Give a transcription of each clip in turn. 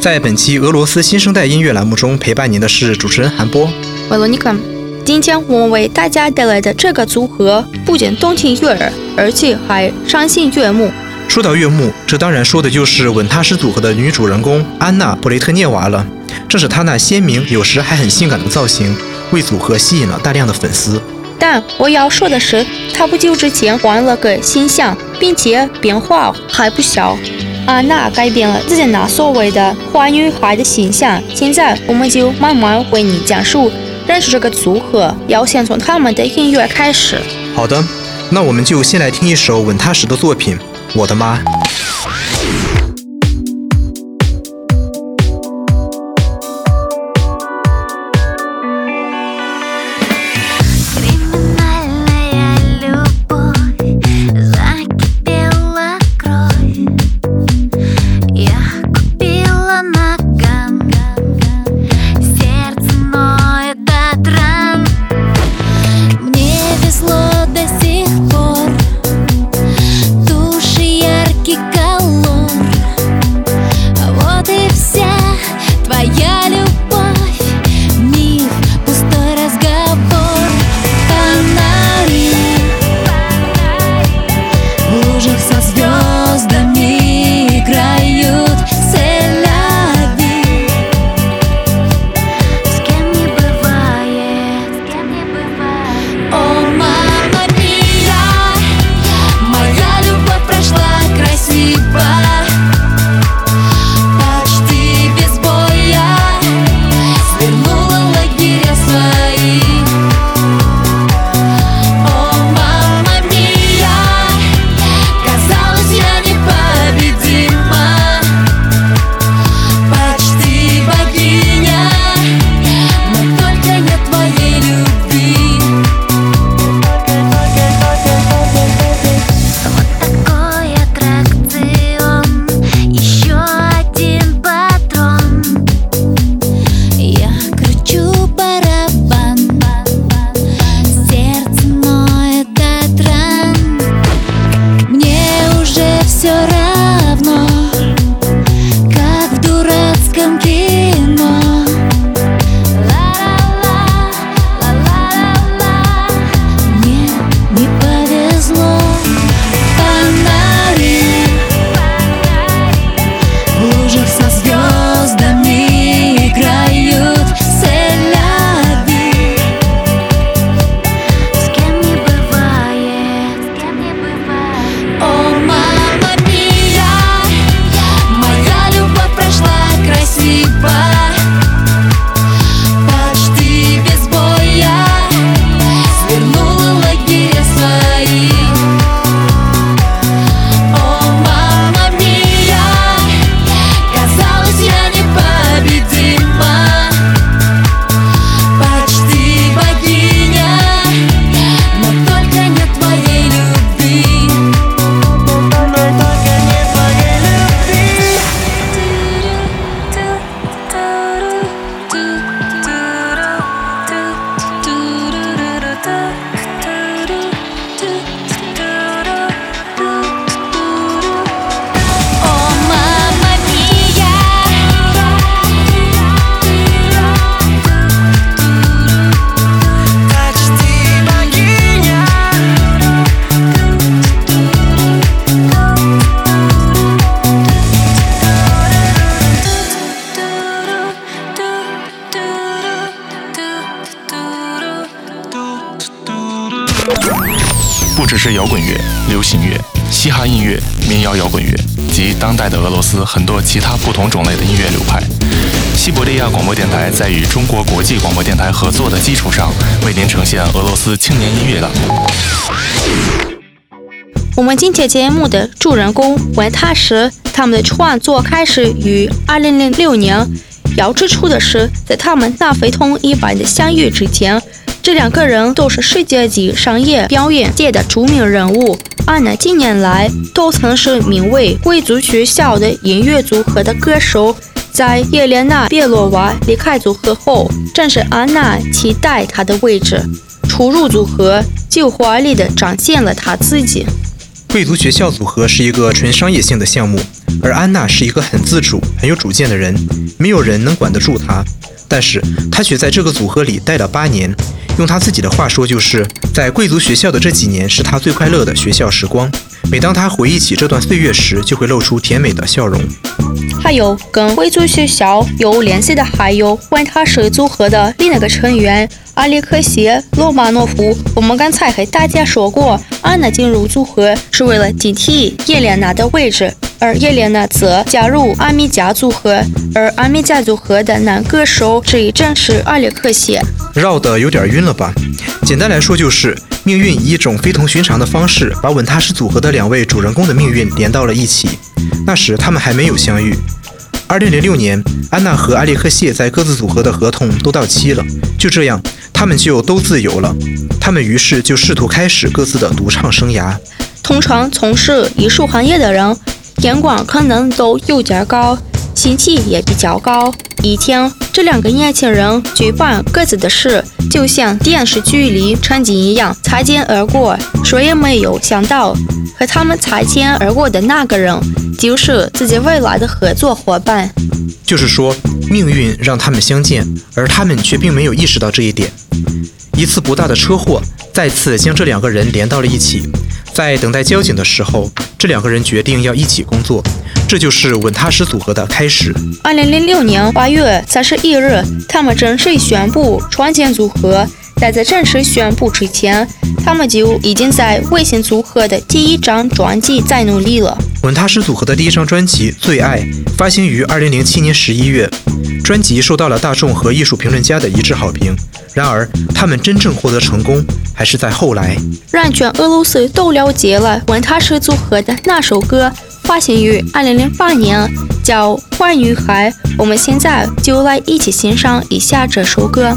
在本期俄罗斯新生代音乐栏目中，陪伴您的是主持人韩波。维罗妮卡，今天我们为大家带来的这个组合不仅动听悦耳，而且还赏心悦目。说到悦目，这当然说的就是稳踏实组合的女主人公安娜·布雷特涅娃了。正是她那鲜明，有时还很性感的造型，为组合吸引了大量的粉丝。但我要说的是，她不久之前换了个形象，并且变化还不小。安娜改变了自己那所谓的坏女孩的形象，现在我们就慢慢为你讲述认识这个组合，要先从他们的音乐开始。好的，那我们就先来听一首吻踏实的作品，《我的妈》。嘻哈音乐、民谣摇滚乐及当代的俄罗斯很多其他不同种类的音乐流派。西伯利亚广播电台在与中国国际广播电台合作的基础上，为您呈现俄罗斯青年音乐了。我们今天节目的主人公维塔什，他们的创作开始于2006年。要指出的是，在他们那非同一般的相遇之前，这两个人都是世界级商业表演界的著名人物。安娜近年来都曾是名为“贵族学校”的音乐组合的歌手。在叶莲娜·别洛娃离开组合后，正是安娜替代她的位置，出入组合，就华丽地展现了她自己。贵族学校组合是一个纯商业性的项目，而安娜是一个很自主、很有主见的人，没有人能管得住她。但是她却在这个组合里待了八年，用他自己的话说，就是在贵族学校的这几年是他最快乐的学校时光。每当他回忆起这段岁月时，就会露出甜美的笑容。还有跟贵族学校有联系的，还有管他是组合的另一个成员阿列克谢·罗马诺夫。我们刚才和大家说过，安娜进入组合是为了顶替叶莲娜的位置，而叶莲娜则加入阿米加组合。而阿米加组合的男歌手这一正是阿列克谢。绕的有点晕了吧？简单来说，就是命运以一种非同寻常的方式，把稳踏实组合的两位主人公的命运连到了一起。那时他们还没有相遇。二零零六年，安娜和阿列克谢在各自组合的合同都到期了，就这样，他们就都自由了。他们于是就试图开始各自的独唱生涯。通常从事艺术行业的人，眼光可能都有点高，心气也比较高。一天，这两个年轻人举办各自的事，就像电视剧里场景一样，擦肩而过。谁也没有想到，和他们擦肩而过的那个人，就是自己未来的合作伙伴。就是说，命运让他们相见，而他们却并没有意识到这一点。一次不大的车祸，再次将这两个人连到了一起。在等待交警的时候，这两个人决定要一起工作。这就是稳踏实组合的开始。二零零六年八月三十一日，他们正式宣布创建组合。但在正式宣布之前，他们就已经在卫星组合的第一张专辑在努力了。稳踏实组合的第一张专辑《最爱》发行于二零零七年十一月，专辑受到了大众和艺术评论家的一致好评。然而，他们真正获得成功还是在后来。让全俄罗斯都了解了稳踏实组合的那首歌。发行于二零零八年，叫《坏女孩》。我们现在就来一起欣赏一下这首歌。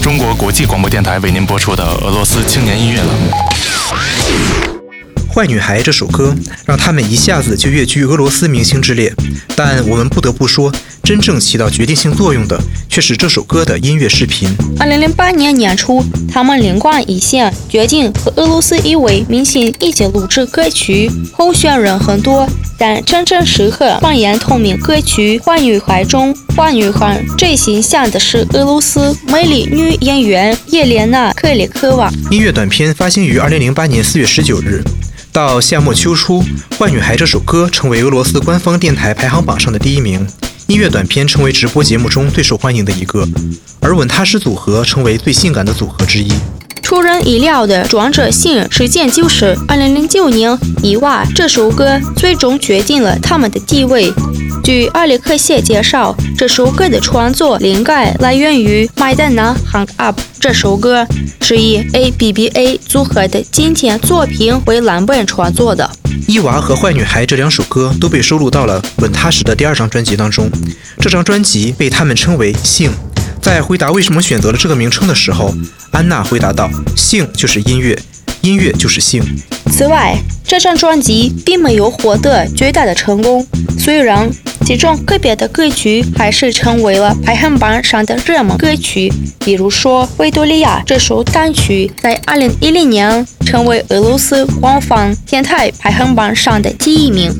中国国际广播电台为您播出的俄罗斯青年音乐栏目。《坏女孩》这首歌让他们一下子就跃居俄罗斯明星之列，但我们不得不说，真正起到决定性作用的却是这首歌的音乐视频。二零零八年年初，他们灵光一现，决定和俄罗斯一位明星一起录制歌曲。候选人很多，但真正适合扮演同名歌曲《坏女孩》中，坏女孩最形象的是俄罗斯美丽女演员叶莲娜·克里科娃。音乐短片发行于二零零八年四月十九日。到夏末秋初，《坏女孩》这首歌成为俄罗斯官方电台排行榜上的第一名。音乐短片成为直播节目中最受欢迎的一个，而稳踏实组合成为最性感的组合之一。出人意料的转折性事件就是2009年《伊娃》这首歌最终决定了他们的地位。据阿里克谢介绍，这首歌的创作灵感来源于《麦当娜 Hang Up》这首歌，是以 ABBA 组合的经典作品为蓝本创作的。《伊娃》和《坏女孩》这两首歌都被收录到了稳踏实的第二张专辑当中，这张专辑被他们称为“性”。在回答为什么选择了这个名称的时候，安娜回答道：“性就是音乐。”音乐就是性。此外，这张专辑并没有获得巨大的成功，虽然其中个别的歌曲还是成为了排行榜上的热门歌曲，比如说《维多利亚》这首单曲在2010年成为俄罗斯官方电台排行榜上的第一名。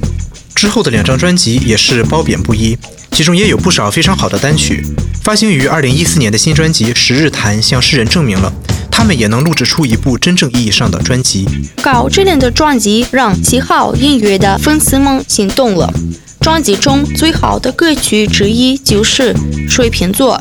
之后的两张专辑也是褒贬不一，其中也有不少非常好的单曲。发行于二零一四年的新专辑《十日谈》向世人证明了。他们也能录制出一部真正意义上的专辑。高质量的专辑让七号音乐的粉丝们心动了。专辑中最好的歌曲之一就是《水瓶座》。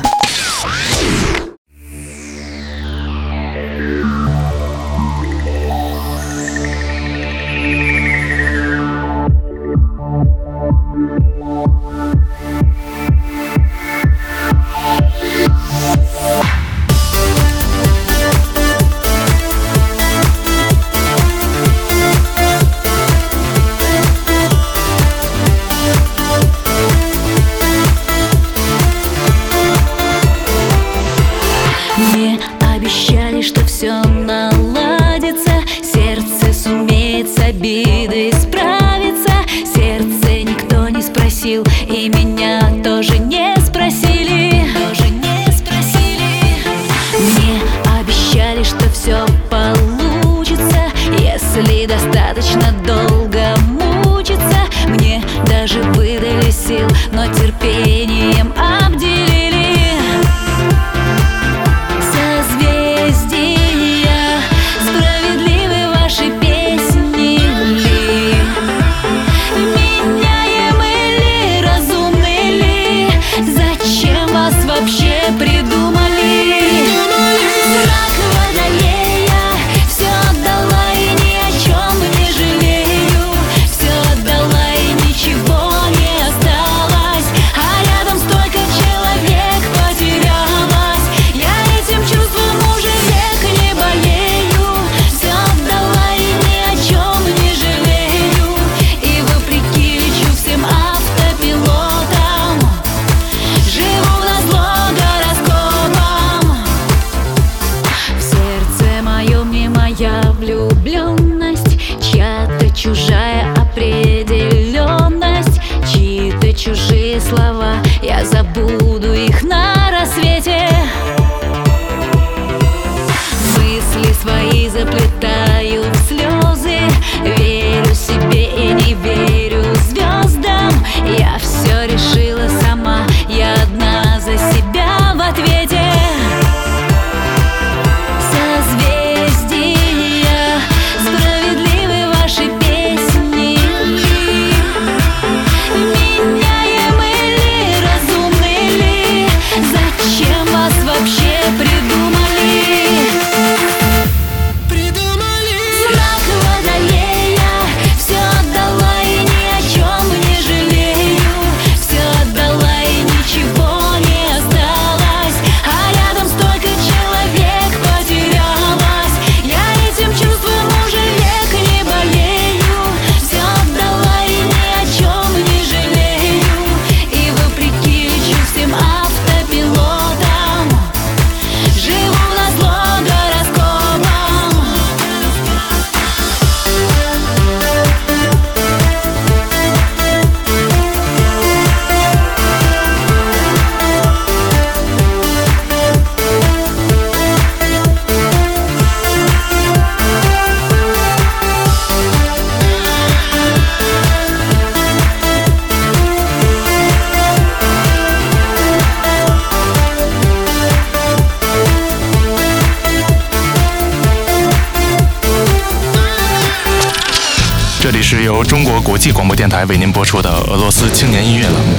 这里是由中国国际广播电台为您播出的俄罗斯青年音乐栏目。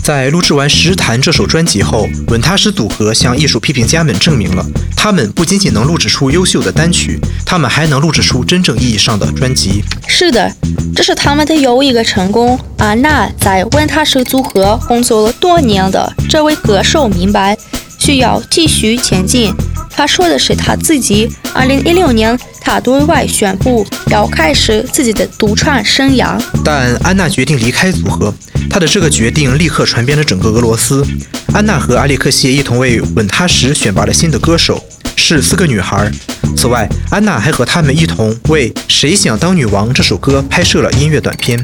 在录制完《石潭》这首专辑后，稳踏实组合向艺术批评家们证明了，他们不仅仅能录制出优秀的单曲，他们还能录制出真正意义上的专辑。是的，这是他们的又一个成功。安娜在稳踏实组合工作了多年的这位歌手明白，需要继续前进。他说的是他自己。二零一六年，他对外宣布要开始自己的独唱生涯。但安娜决定离开组合。他的这个决定立刻传遍了整个俄罗斯。安娜和阿列克谢一同为稳踏实选拔了新的歌手，是四个女孩。此外，安娜还和他们一同为《谁想当女王》这首歌拍摄了音乐短片。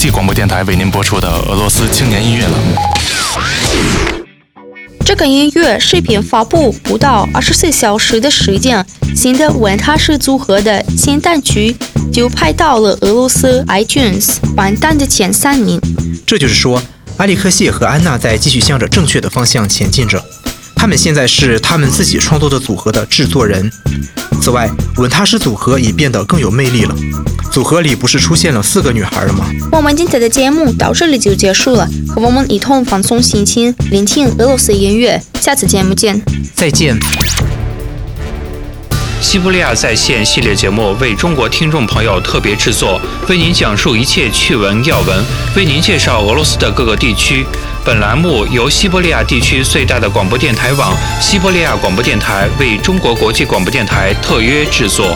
际广播电台为您播出的俄罗斯青年音乐栏目。这个音乐视频发布不到二十四小时的时间，新的文踏实组合的新单曲就排到了俄罗斯 iTunes 榜单的前三名。这就是说，埃里克谢和安娜在继续向着正确的方向前进着。他们现在是他们自己创作的组合的制作人。此外，稳踏实组合已变得更有魅力了。组合里不是出现了四个女孩了吗？我们今天的节目到这里就结束了，和我们一同放松心情，聆听俄罗斯音乐。下次节目见，再见。西伯利亚在线系列节目为中国听众朋友特别制作，为您讲述一切趣闻要闻，为您介绍俄罗斯的各个地区。本栏目由西伯利亚地区最大的广播电台网——西伯利亚广播电台为中国国际广播电台特约制作。